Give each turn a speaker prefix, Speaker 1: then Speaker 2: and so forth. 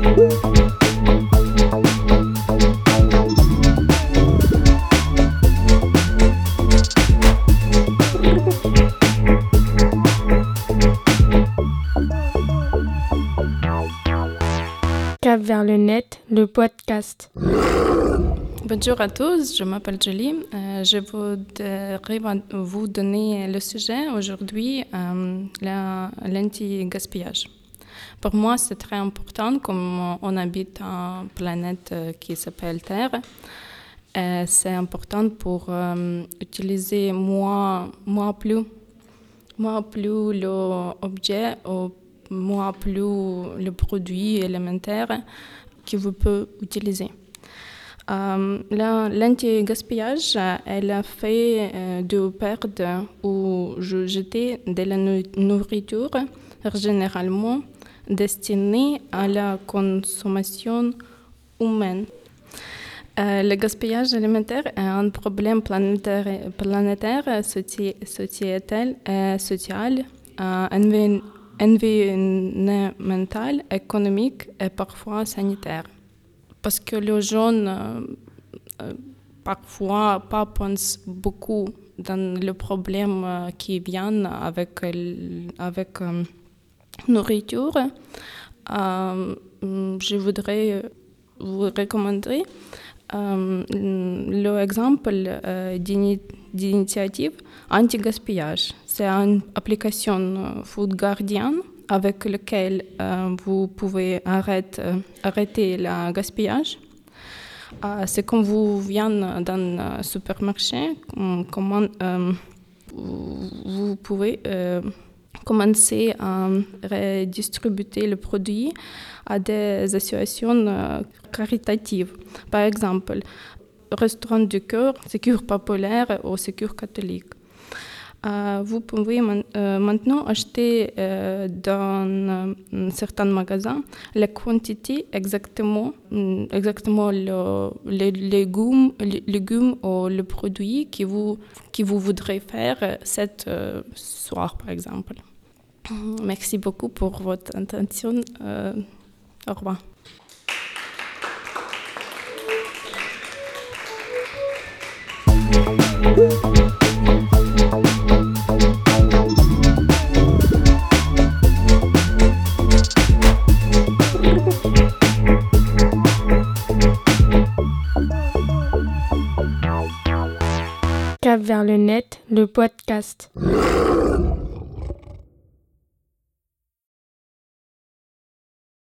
Speaker 1: Cap vers le net, le podcast.
Speaker 2: Bonjour à tous, je m'appelle Julie. Euh, je voudrais vous donner le sujet aujourd'hui, euh, l'anti-gaspillage. Pour moi, c'est très important comme on habite une planète euh, qui s'appelle Terre. Euh, c'est important pour euh, utiliser moins, moins plus, moins plus l'objet ou moins plus le produit élémentaire que vous pouvez utiliser. L'anti-gaspillage, elle a fait euh, de perdre ou jeter de la nourriture généralement destinée à la consommation humaine. Euh, le gaspillage alimentaire est un problème planétaire, sociétal, euh, social, euh, environnemental, économique et parfois sanitaire. Parce que les jeunes parfois pas pensent beaucoup dans le problème qui vient avec, avec nourriture. je voudrais vous recommander l'exemple d'initiative anti-gaspillage. C'est une application Food Guardian avec laquelle vous pouvez arrêter, le gaspillage. C'est quand vous venez dans un supermarché, comment vous pouvez commencer à redistribuer le produit à des associations caritatives. Par exemple, Restaurant du cœur, Sécure populaire ou Sécure catholique. Euh, vous pouvez euh, maintenant acheter euh, dans certains magasins la quantité exactement, exactement les légumes, les légumes ou le produit que vous, que vous voudrez faire cette soir, par exemple. Merci beaucoup pour votre attention. au revoir.
Speaker 1: Cap vers le net, le podcast.